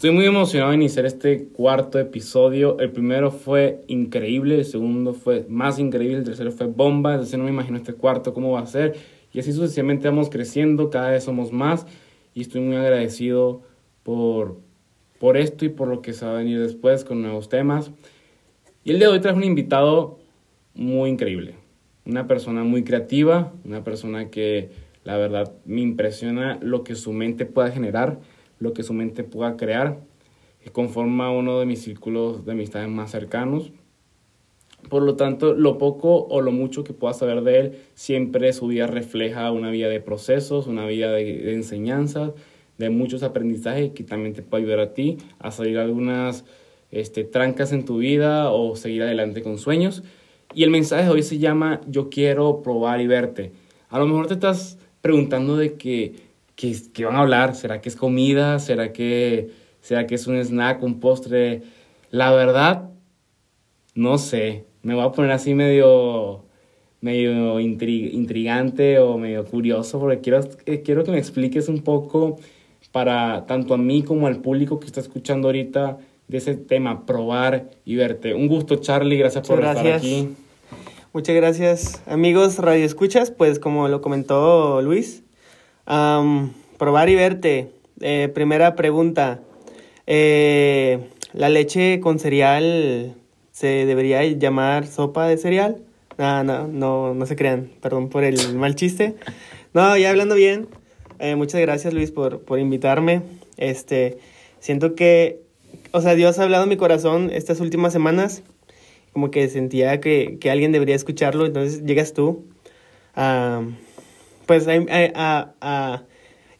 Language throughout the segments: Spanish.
Estoy muy emocionado de iniciar este cuarto episodio. El primero fue increíble, el segundo fue más increíble, el tercero fue bomba, entonces no me imagino este cuarto cómo va a ser. Y así sucesivamente vamos creciendo, cada vez somos más y estoy muy agradecido por, por esto y por lo que se va a venir después con nuevos temas. Y el día de hoy traje un invitado muy increíble, una persona muy creativa, una persona que la verdad me impresiona lo que su mente pueda generar lo que su mente pueda crear, conforma uno de mis círculos de amistades más cercanos. Por lo tanto, lo poco o lo mucho que pueda saber de él, siempre su vida refleja una vida de procesos, una vida de, enseñanzas, de muchos aprendizajes que también te puede ayudar a ti a salir algunas este, trancas en tu vida o seguir adelante con sueños. Y el mensaje de hoy se llama Yo quiero probar y verte. A lo mejor te estás preguntando de que ¿qué, van a hablar? ¿Será que es comida? ¿Será que, ¿Será que es un snack, un postre? La verdad, no sé. Me voy a poner así medio, medio intrigante o medio curioso porque quiero, eh, quiero que me expliques un poco para tanto a mí como al público que está escuchando ahorita de ese tema, probar y verte. Un gusto, Charlie, gracias por estar aquí. Muchas gracias, amigos Radio Escuchas. Pues como lo comentó Luis, probar y verte. Eh, primera pregunta. Eh, ¿La leche con cereal se debería llamar sopa de cereal? No, no, no, no se crean. Perdón por el mal chiste. No, ya hablando bien. Eh, muchas gracias Luis por, por invitarme. Este, siento que, o sea, Dios ha hablado en mi corazón estas últimas semanas. Como que sentía que, que alguien debería escucharlo. Entonces llegas tú. a pues a, a,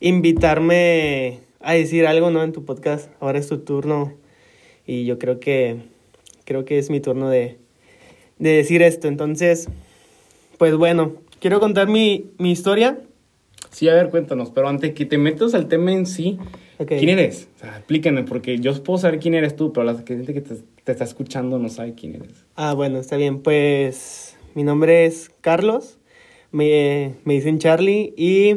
invitarme a decir algo, ¿no? En tu podcast. Ahora es tu turno y yo creo que creo que es mi turno de, de decir esto. Entonces, pues bueno, quiero contar mi, mi historia. Sí, a ver, cuéntanos, pero antes que te metas al tema en sí, ¿quién eres? O sea, explíquenme, porque yo puedo saber quién eres tú, pero la gente que te, te, está escuchando no sabe quién eres. Ah, bueno, está bien. Pues mi nombre es Carlos me, me dicen Charlie y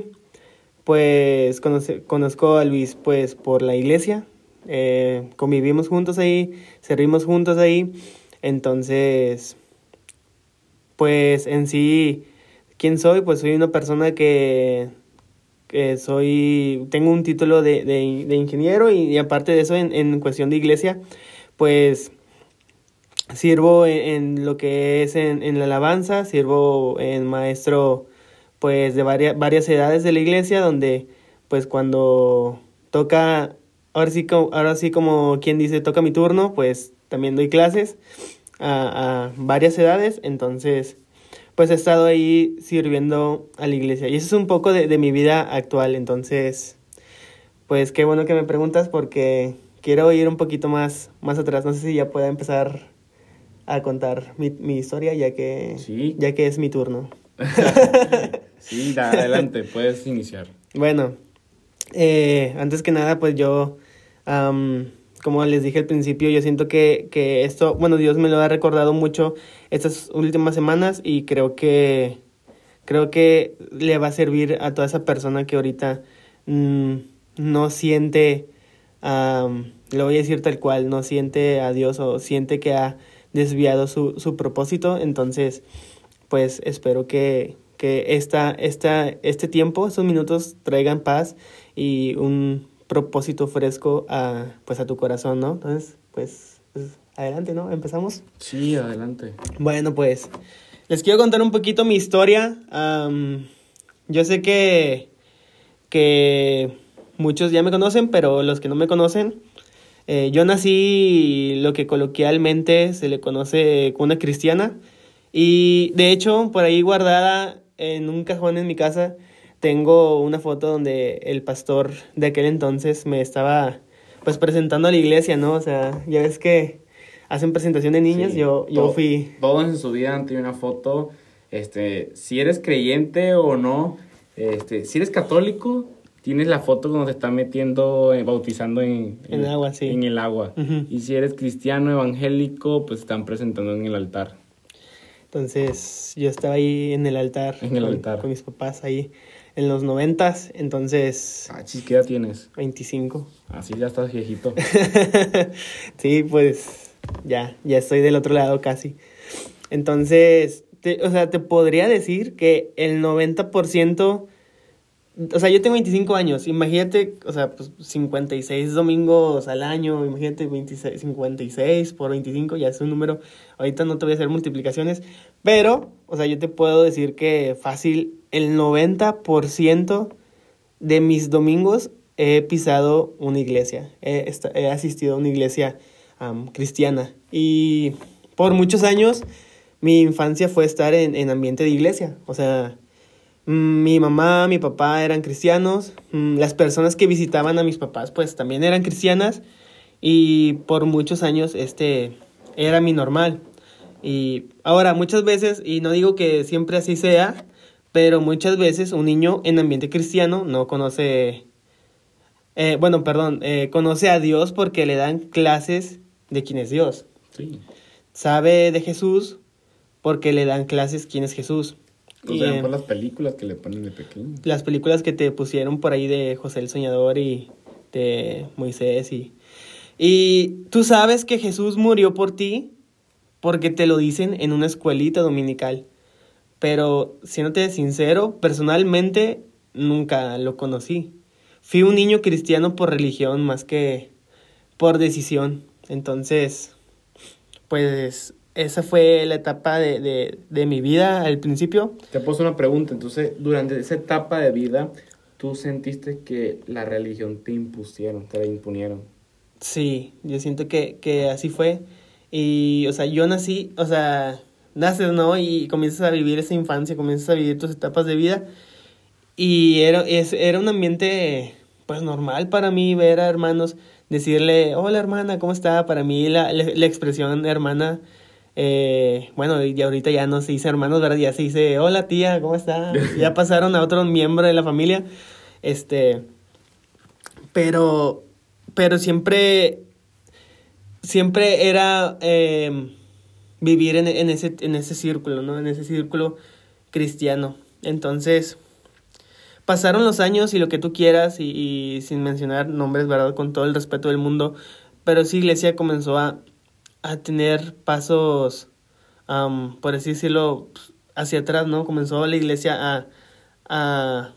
pues conozco a Luis pues por la iglesia, eh, convivimos juntos ahí, servimos juntos ahí, entonces pues en sí, ¿quién soy? Pues soy una persona que, que soy, tengo un título de, de, de ingeniero y, aparte de eso en, en cuestión de iglesia, pues sirvo en, lo que es en, en, la alabanza, sirvo en maestro pues de varias, varias edades de la iglesia, donde pues cuando toca, ahora sí, ahora sí como quien dice toca mi turno, pues también doy clases a, a varias edades, entonces pues he estado ahí sirviendo a la iglesia. Y eso es un poco de, de mi vida actual, entonces pues qué bueno que me preguntas porque quiero ir un poquito más, más atrás, no sé si ya pueda empezar a contar mi, mi historia ya que, ya que es mi turno. sí, adelante, puedes iniciar. Bueno, eh, antes que nada, pues yo, como les dije al principio, yo siento que, que esto, bueno, Dios me lo ha recordado mucho estas últimas semanas y creo que, creo que le va a servir a toda esa persona que ahorita mm, no siente, lo voy a decir tal cual, no siente a Dios o siente que ha desviado su, su propósito. Entonces, pues espero que, que esta, esta, este tiempo, estos minutos traigan paz y un propósito fresco a, pues, a tu corazón, ¿no? Entonces, pues, pues adelante, ¿no? ¿Empezamos? Sí, adelante. Bueno, pues les quiero contar un poquito mi historia. yo sé que, que muchos ya me conocen, pero los que no me conocen, eh, yo nací lo que coloquialmente se le conoce como una cristiana y de hecho por ahí guardada en un cajón en mi casa tengo una foto donde el pastor de aquel entonces me estaba pues presentando a la iglesia, ¿no? O sea, ya ves que hacen presentación de niños, yo, yo fui... Todos en su vida han tenido una foto, este, si eres creyente o no, este, si eres católico, tienes la foto cuando te están metiendo, eh, bautizando en, en, agua, sí. En el agua. Y si eres cristiano evangélico, pues están presentando en el altar. Entonces, yo estaba ahí en el altar. En el altar. Con mis papás ahí. en los noventas, entonces... Ah, chis, ¿qué edad tienes? 25. Así ya estás viejito. sí, pues ya, ya estoy del otro lado casi. Entonces, te, o sea, te podría decir que el 90%, o sea, yo tengo 25 años, imagínate, o sea, pues 56 domingos al año, imagínate 26, 56 por 25, ya es un número, ahorita no te voy a hacer multiplicaciones, pero, o sea, yo te puedo decir que fácil, el 90% de mis domingos he pisado una iglesia, he, he asistido a una iglesia cristiana. Y por muchos años mi infancia fue estar en, en ambiente de iglesia, o sea, mi mamá, mi papá eran cristianos, mm, las personas que visitaban a mis papás pues también eran cristianas y por muchos años este era mi normal. Y ahora muchas veces, y no digo que siempre así sea, pero muchas veces un niño en ambiente cristiano no conoce, eh, bueno, perdón, eh, conoce a Dios porque le dan clases de quién es Dios. Sí. Sabe de Jesús porque le dan clases quién es Jesús. O sea, por las películas que le ponen de pequeño. Las películas que te pusieron por ahí de José el Soñador y de Moisés y... Y tú sabes que Jesús murió por ti porque te lo dicen en una escuelita dominical. Pero, siéndote sincero, personalmente nunca lo conocí. Fui un niño cristiano por religión más que por decisión. Entonces, pues esa fue la etapa de, de, de mi vida al principio. Te puedo una pregunta. Entonces, durante esa etapa de vida, ¿tú sentiste que la religión te impusieron, te la imponieron? Sí, yo siento que, que así fue. Y, o sea, yo nací, o sea, naces, ¿no? Y comienzas a vivir esa infancia, comienzas a vivir tus etapas de vida. Y era, es, era un ambiente, pues, normal para mí ver a hermanos, decirle, hola hermana, ¿cómo está? Para mí la, la, la expresión hermana, eh, bueno, y ahorita ya no se dice hermanos, ¿verdad? Ya se dice, hola tía, ¿cómo está? ya pasaron a otro miembro de la familia. Este, pero, pero siempre siempre era eh, vivir en, en, ese, en ese círculo, ¿no? En ese círculo cristiano. Entonces, pasaron los años y lo que tú quieras, y, y, sin mencionar nombres, ¿verdad? Con todo el respeto del mundo, pero esa iglesia comenzó a, a tener pasos, um, por así decirlo, hacia atrás, ¿no? Comenzó la iglesia a, a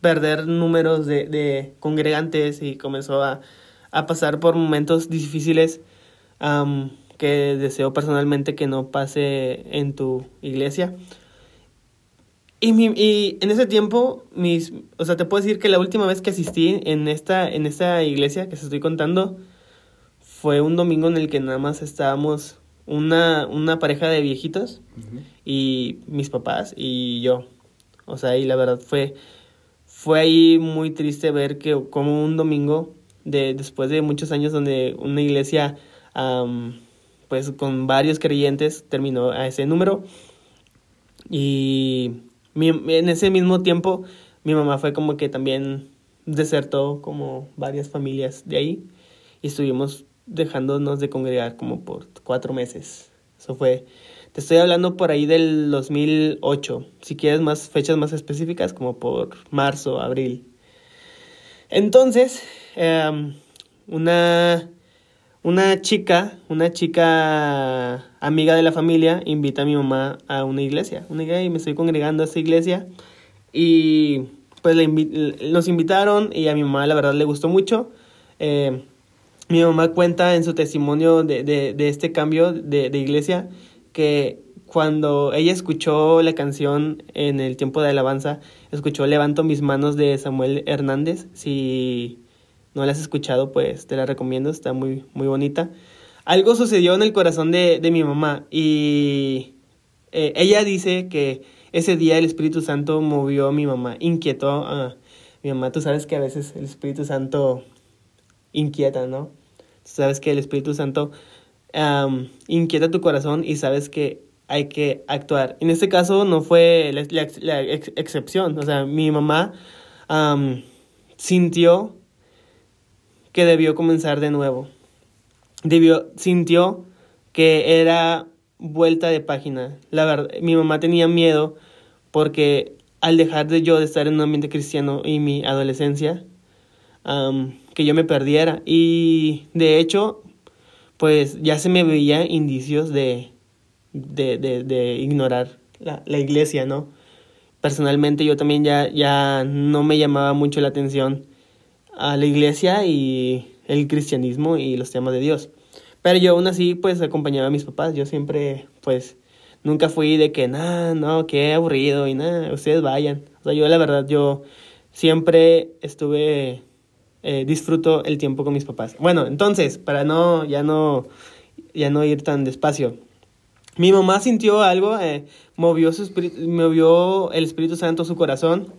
perder números de, de congregantes y comenzó a a pasar por momentos difíciles que deseo personalmente que no pase en tu iglesia. Y, mi, y en ese tiempo, mis, o sea, te puedo decir que la última vez que asistí en esta, en esta iglesia que se estoy contando fue un domingo en el que nada más estábamos una, una pareja de viejitos uh -huh. y mis papás y yo. O sea, y la verdad fue, fue ahí muy triste ver que como un domingo de después de muchos años donde una iglesia um, pues con varios creyentes terminó a ese número y mi, en ese mismo tiempo mi mamá fue como que también desertó como varias familias de ahí y estuvimos dejándonos de congregar como por cuatro meses eso fue te estoy hablando por ahí del 2008 si quieres más fechas más específicas como por marzo abril entonces eh, una, una chica, una chica amiga de la familia, invita a mi mamá a una iglesia. Una iglesia y me estoy congregando a esa iglesia. Y pues le invi nos invitaron y a mi mamá la verdad le gustó mucho. Eh, mi mamá cuenta en su testimonio de, de, de este cambio de, de iglesia que cuando ella escuchó la canción en el tiempo de alabanza, escuchó Levanto mis manos de Samuel Hernández. Si no la has escuchado, pues te la recomiendo, está muy, muy bonita. Algo sucedió en el corazón de, mi mamá y eh, ella dice que ese día el Espíritu Santo movió a mi mamá, inquietó a mi mamá. Tú sabes que a veces el Espíritu Santo inquieta, ¿no? Sabes que el Espíritu Santo inquieta tu corazón y sabes que hay que actuar. En este caso no fue la, la, la ex excepción. O sea, mi mamá sintió que debió comenzar de nuevo. Debió, sintió que era vuelta de página. La verdad, mi mamá tenía miedo porque al dejar de yo de estar en un ambiente cristiano y mi adolescencia, que yo me perdiera. Y de hecho, pues ya se me veía indicios de, de, de, de ignorar la, la, iglesia, ¿no? Personalmente yo también ya, ya no me llamaba mucho la atención a la iglesia y el cristianismo y los temas de Dios. Pero yo aún así pues acompañaba a mis papás, yo siempre pues nunca fui de que, nada, no, qué aburrido y nada, ustedes vayan. O sea, yo la verdad, yo siempre estuve, eh, disfruto el tiempo con mis papás. Bueno, entonces, para no, ya no, ya no ir tan despacio. Mi mamá sintió algo, eh, movió, su movió el Espíritu Santo su corazón.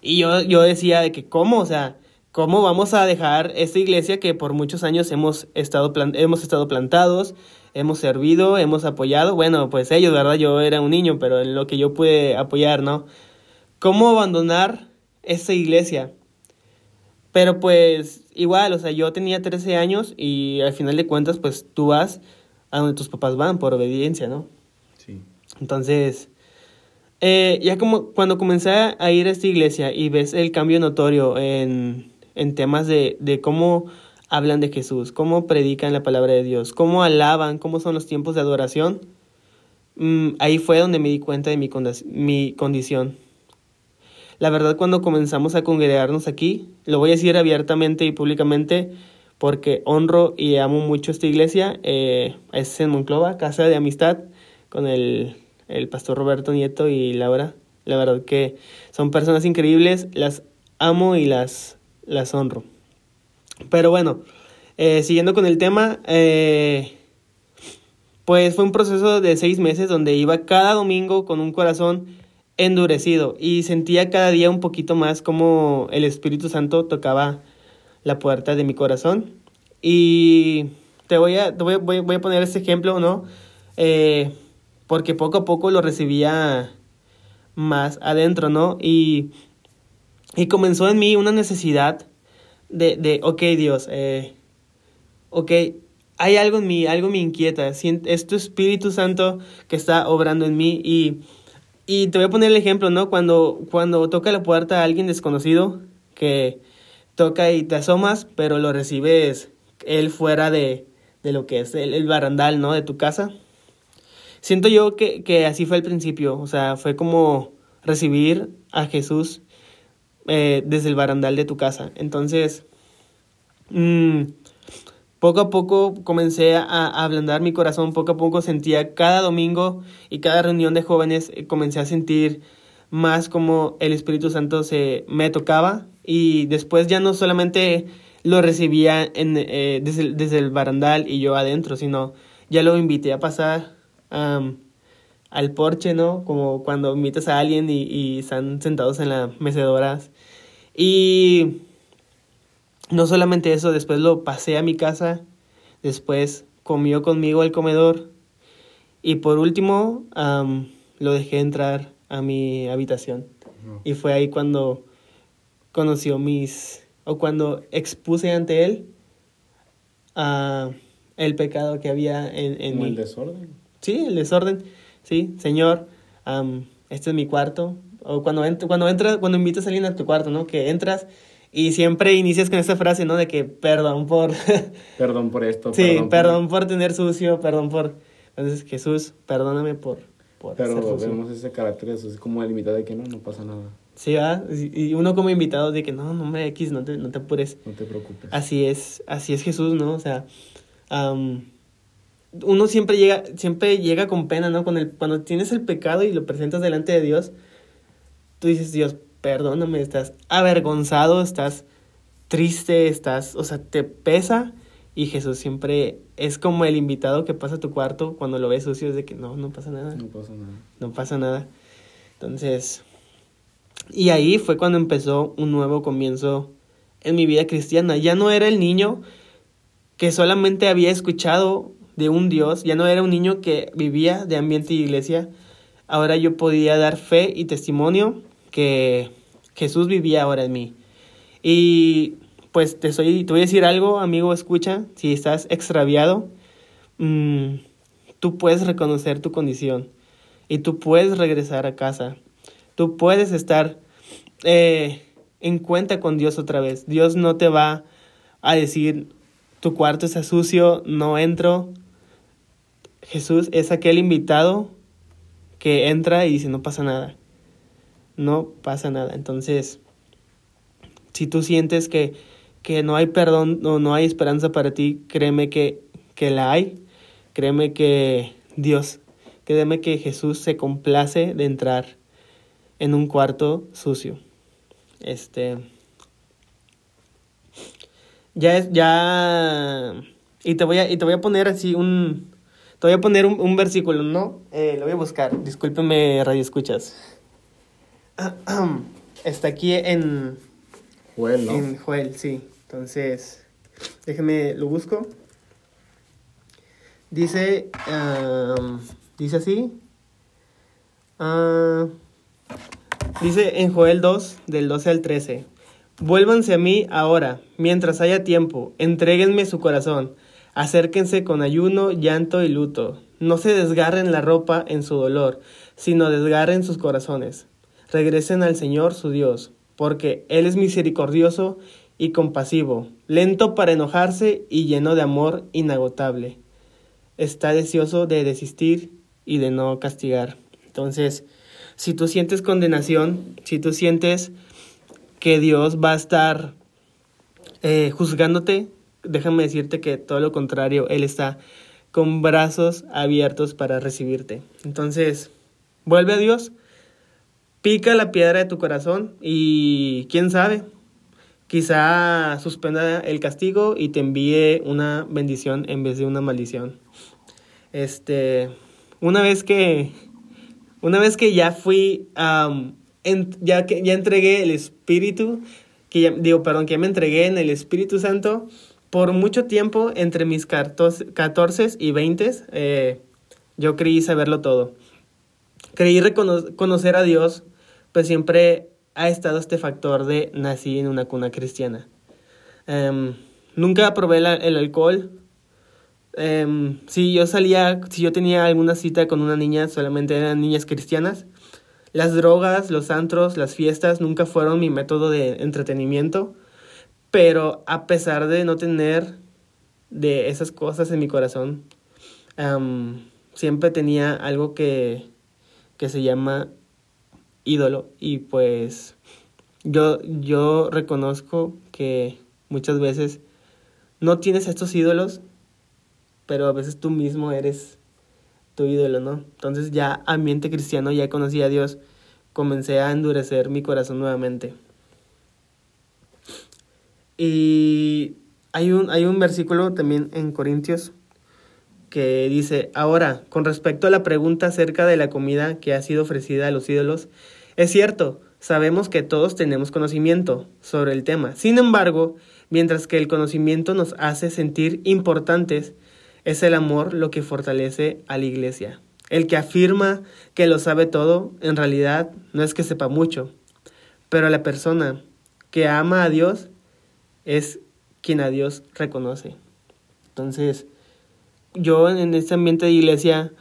Y yo, yo decía de que, ¿cómo? O sea, ¿cómo vamos a dejar esta iglesia que por muchos años hemos estado, hemos estado plantados? hemos servido, hemos apoyado, bueno, pues ellos, ¿verdad? Yo era un niño, pero en lo que yo pude apoyar, ¿no? ¿Cómo abandonar esa iglesia? Pero pues igual, o sea, yo tenía 13 años y al final de cuentas, pues tú vas a donde tus papás van por obediencia, ¿no? Sí. Entonces, eh, ya como cuando comencé a ir a esta iglesia y ves el cambio notorio en, en temas de, de cómo hablan de Jesús, cómo predican la palabra de Dios, cómo alaban, cómo son los tiempos de adoración, mm, ahí fue donde me di cuenta de mi, mi condición. La verdad, cuando comenzamos a congregarnos aquí, lo voy a decir abiertamente y públicamente, porque honro y amo mucho esta iglesia, eh, es en Monclova, casa de amistad, con el, el pastor Roberto Nieto y Laura. La verdad que son personas increíbles, las amo y las, las honro. Pero bueno, eh, siguiendo con el tema, eh, pues fue un proceso de seis meses donde iba cada domingo con un corazón endurecido y sentía cada día un poquito más como el Espíritu Santo tocaba la puerta de mi corazón. Y te voy a, voy, voy, a poner este ejemplo, ¿no? Eh, porque poco a poco lo recibía más adentro, ¿no? Y, y comenzó en mí una necesidad de, de ok Dios, eh, ok, hay algo en mí, algo me inquieta, es tu Espíritu Santo que está obrando en mí y, y te voy a poner el ejemplo, ¿no? Cuando, cuando toca la puerta a alguien desconocido que toca y te asomas, pero lo recibes él fuera de, de lo que es el, barandal, ¿no? De tu casa. Siento yo que, que así fue al principio, o sea, fue como recibir a Jesús eh, desde el barandal de tu casa. Entonces, mmm, poco a poco comencé a, ablandar mi corazón, poco a poco sentía cada domingo y cada reunión de jóvenes, eh, comencé a sentir más como el Espíritu Santo se me tocaba y después ya no solamente lo recibía eh, desde, el barandal y yo adentro, sino ya lo invité a pasar al porche, ¿no? Como cuando invitas a alguien y, y están sentados en las mecedoras. Y no solamente eso, después lo pasé a mi casa, después comió conmigo el comedor y por último lo dejé entrar a mi habitación. Y fue ahí cuando conoció mis, o cuando expuse ante él el pecado que había en, en mí. el desorden? Sí, el desorden sí, señor, este es mi cuarto. O cuando, cuando, entras, cuando invitas a alguien a tu cuarto, ¿no? Que entras y siempre inicias con esa frase, ¿no? De que perdón por... perdón por esto. Sí, perdón, por... tener sucio, perdón por... Entonces, Jesús, perdóname por... por Pero vemos ese carácter de Jesús como el invitado de que no, no pasa nada. Sí, ¿verdad? Y uno como invitado de que no, no me X, no te, no te apures. No te preocupes. Así es, así es Jesús, ¿no? O sea, uno siempre llega, siempre llega con pena, ¿no? Con el, cuando tienes el pecado y lo presentas delante de Dios, tú dices, Dios, perdóname, estás avergonzado, estás triste, estás, o sea, te pesa. Y Jesús siempre es como el invitado que pasa a tu cuarto cuando lo ves sucio, es de que no, no pasa nada. No pasa nada. No pasa nada. Entonces, y ahí fue cuando empezó un nuevo comienzo en mi vida cristiana. Ya no era el niño que solamente había escuchado de un Dios, ya no era un niño que vivía de ambiente y iglesia, ahora yo podía dar fe y testimonio que Jesús vivía ahora en mí. Y pues te, soy, te voy a decir algo, amigo, escucha, si estás extraviado, mmm, tú puedes reconocer tu condición y tú puedes regresar a casa. tú puedes estar eh, en cuenta con Dios otra vez. Dios no te va a decir, tu cuarto está sucio, no entro. Jesús es aquel invitado que entra y dice, no pasa nada. No pasa nada. Entonces, si tú sientes que, que no hay perdón o no hay esperanza para ti, créeme que, que la hay. Créeme que Dios, créeme que Jesús se complace de entrar en un cuarto sucio. Este. Ya es, ya. Y te voy a, y te voy a poner así un. Te voy a poner un, versículo, ¿no? Eh, lo voy a buscar. Discúlpeme, radio escuchas. Está aquí en. Joel, ¿no? En Joel, sí. Entonces, déjeme, lo busco. Dice. dice así. Ah, dice en Joel 2, del 12 al 13. Vuélvanse a mí ahora, mientras haya tiempo, entréguenme su corazón, acérquense con ayuno, llanto y luto. No se desgarren la ropa en su dolor, sino desgarren sus corazones. Regresen al Señor su Dios, porque Él es misericordioso y compasivo, lento para enojarse y lleno de amor inagotable. Está deseoso de desistir y de no castigar. Entonces, si tú sientes condenación, si tú sientes que Dios va a estar eh, juzgándote, déjame decirte que todo lo contrario, Él está con brazos abiertos para recibirte. Entonces, vuelve a Dios, pica la piedra de tu corazón y quién sabe, quizá suspenda el castigo y te envíe una bendición en vez de una maldición. Este, una vez que, una vez que ya fui ya que ya entregué el Espíritu, que digo, perdón, que ya me entregué en el Espíritu Santo, por mucho tiempo, entre mis 14 y 20, eh, yo creí saberlo todo. Creí conocer a Dios, pues siempre ha estado este factor de nací en una cuna cristiana. Em, nunca probé el alcohol. Um, si yo salía, si yo tenía alguna cita con una niña, solamente eran niñas cristianas. Las drogas, los antros, las fiestas nunca fueron mi método de entretenimiento, pero a pesar de no tener de esas cosas en mi corazón, siempre tenía algo que, que se llama ídolo y pues yo, yo reconozco que muchas veces no tienes estos ídolos, pero a veces tú mismo eres tu ídolo, ¿no? Entonces ya ambiente cristiano, ya conocí a Dios, comencé a endurecer mi corazón nuevamente. Y hay un, hay un versículo también en Corintios que dice, ahora, con respecto a la pregunta acerca de la comida que ha sido ofrecida a los ídolos, es cierto, sabemos que todos tenemos conocimiento sobre el tema. Sin embargo, mientras que el conocimiento nos hace sentir importantes, es el amor lo que fortalece a la iglesia. El que afirma que lo sabe todo, en realidad no es que sepa mucho, pero la persona que ama a Dios es quien a Dios reconoce. Entonces, yo en este ambiente de iglesia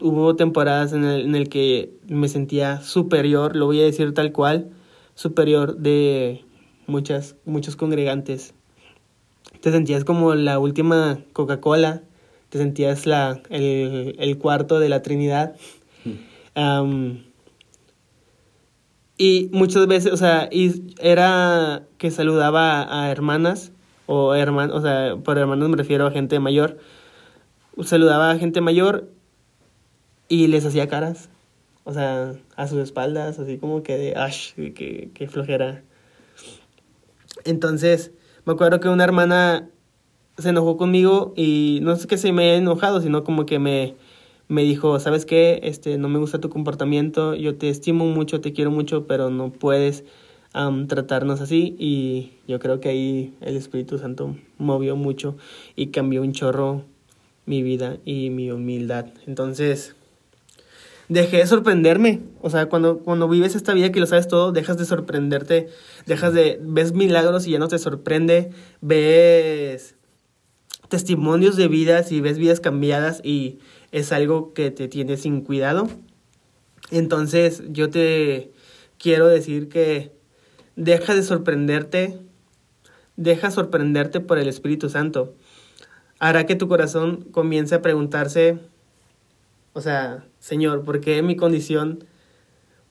hubo temporadas en el, en el que me sentía superior, lo voy a decir tal cual, superior de muchas, muchos congregantes. Te sentías como la última Coca-Cola te sentías la, el, el cuarto de la Trinidad. y muchas veces, o sea, y era que saludaba a, hermanas, o hermanos, o sea, por hermanos me refiero a gente mayor. Saludaba a gente mayor y les hacía caras, o sea, a sus espaldas, así como que de, ash, que, que flojera. Entonces, me acuerdo que una hermana se enojó conmigo y no es que se me haya enojado, sino como que me, me dijo, ¿sabes qué? Este, no me gusta tu comportamiento, yo te estimo mucho, te quiero mucho, pero no puedes tratarnos así y yo creo que ahí el Espíritu Santo movió mucho y cambió un chorro mi vida y mi humildad. Entonces, dejé de sorprenderme. O sea, cuando, cuando vives esta vida que lo sabes todo, dejas de sorprenderte, dejas de, ves milagros y ya no te sorprende, ves testimonios de vidas y ves vidas cambiadas y es algo que te tiene sin cuidado. Entonces yo te, quiero decir que deja de sorprenderte, deja sorprenderte por el Espíritu Santo. Hará que tu corazón comience a preguntarse, o sea, Señor, ¿por qué mi condición?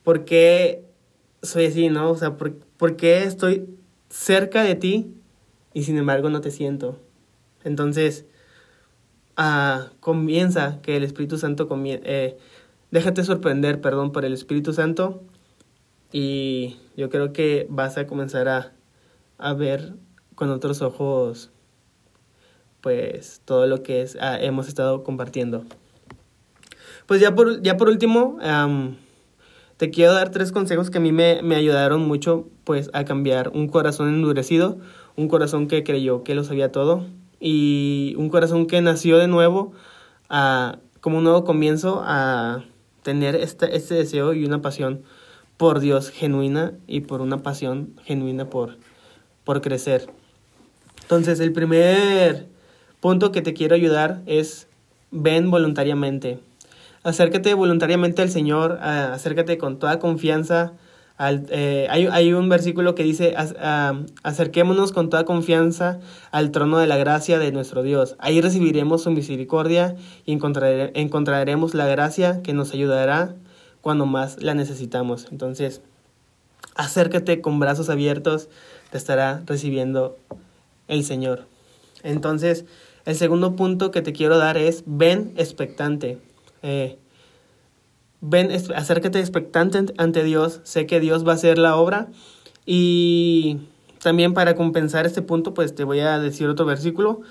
¿Por qué soy así, no? O sea, ¿por, ¿por qué estoy cerca de ti y sin embargo no te siento? Entonces, ah, comienza que el Espíritu Santo eh, déjate sorprender, perdón, por el Espíritu Santo y yo creo que vas a comenzar a, a ver con otros ojos pues todo lo que es, ah, hemos estado compartiendo. Pues ya por, ya por último, te quiero dar tres consejos que a mí me, me, ayudaron mucho pues a cambiar un corazón endurecido, un corazón que creyó que lo sabía todo y un corazón que nació de nuevo a, como un nuevo comienzo a tener este, este deseo y una pasión por Dios genuina y por una pasión genuina por, por crecer. Entonces, el primer punto que te quiero ayudar es ven voluntariamente. Acércate voluntariamente al Señor, acércate con toda confianza. Al, eh, hay, hay, un versículo que dice, acerquémonos con toda confianza al trono de la gracia de nuestro Dios. Ahí recibiremos su misericordia y encontraremos la gracia que nos ayudará cuando más la necesitamos. Entonces, acércate con brazos abiertos, te estará recibiendo el Señor. Entonces, el segundo punto que te quiero dar es ven expectante. Eh, ven, acércate expectante ante Dios. Sé que Dios va a hacer la obra. Y también para compensar este punto, pues te voy a decir otro versículo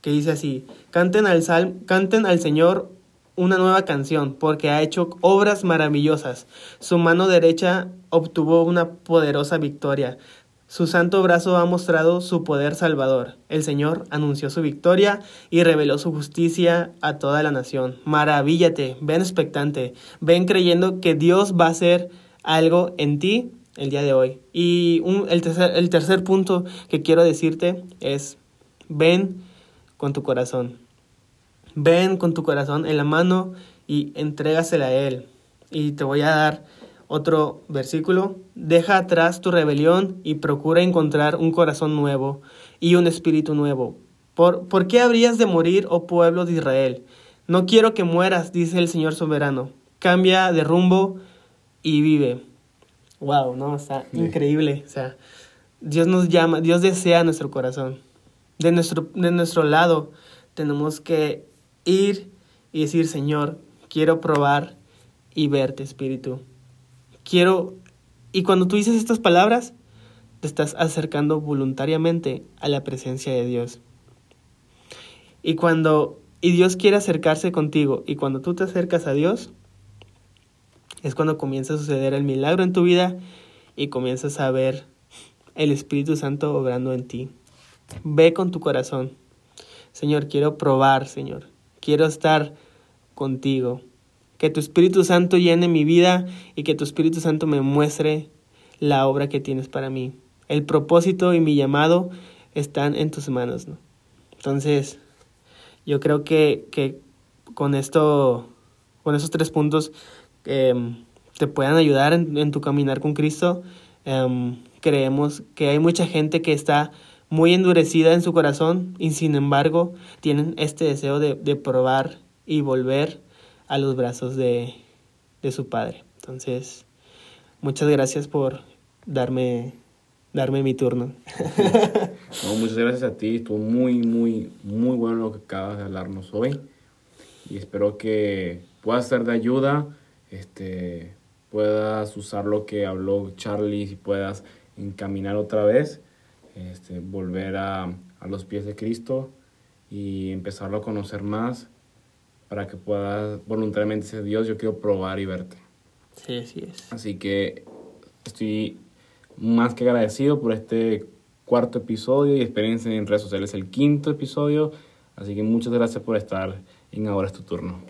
que dice así: canten al, sal, canten al Señor una nueva canción, porque ha hecho obras maravillosas. Su mano derecha obtuvo una poderosa victoria. Su santo brazo ha mostrado su poder salvador. El Señor anunció su victoria y reveló su justicia a toda la nación. Maravíllate, ven expectante, ven creyendo que Dios va a hacer algo en ti el día de hoy. Y el, tercer, el tercer punto que quiero decirte es, ven con tu corazón. Ven con tu corazón en la mano y entrégasela a Él. Y te voy a dar otro versículo. Deja atrás tu rebelión y procura encontrar un corazón nuevo y un espíritu nuevo. ¿Por, ¿Por qué habrías de morir, oh pueblo de Israel? No quiero que mueras, dice el Señor soberano. Cambia de rumbo y vive. Wow, no, está increíble. O sea, Dios nos llama, Dios desea nuestro corazón. De nuestro, de nuestro lado tenemos que ir y decir, Señor, quiero probar y verte, Espíritu. Quiero... Y cuando tú dices estas palabras, te estás acercando voluntariamente a la presencia de Dios. Y cuando... Y Dios quiere acercarse contigo. Y cuando tú te acercas a Dios, es cuando comienza a suceder el milagro en tu vida y comienzas a ver el Espíritu Santo obrando en ti. Ve con tu corazón. Señor, quiero probar, Señor. Quiero estar contigo. Que tu Espíritu Santo llene mi vida y que tu Espíritu Santo me muestre la obra que tienes para mí. El propósito y mi llamado están en tus manos. ¿no? Entonces, yo creo que, que con esto, con esos tres puntos, em, te puedan ayudar en, tu caminar con Cristo. Em, creemos que hay mucha gente que está muy endurecida en su corazón y sin embargo tienen este deseo de, de probar y volver a los brazos de, de, su padre. Entonces, muchas gracias por darme, darme mi turno. no, muchas gracias a ti, estuvo muy, muy, muy bueno lo que acabas de hablarnos hoy y espero que puedas ser de ayuda, este, puedas usar lo que habló Charlie y puedas encaminar otra vez este, volver a, a los pies de Cristo y empezarlo a conocer más para que puedas voluntariamente ser Dios, yo quiero probar y verte. Sí, así es. Así que estoy más que agradecido por este cuarto episodio y experiencia en redes sociales el quinto episodio. Así que muchas gracias por estar en Ahora es tu turno.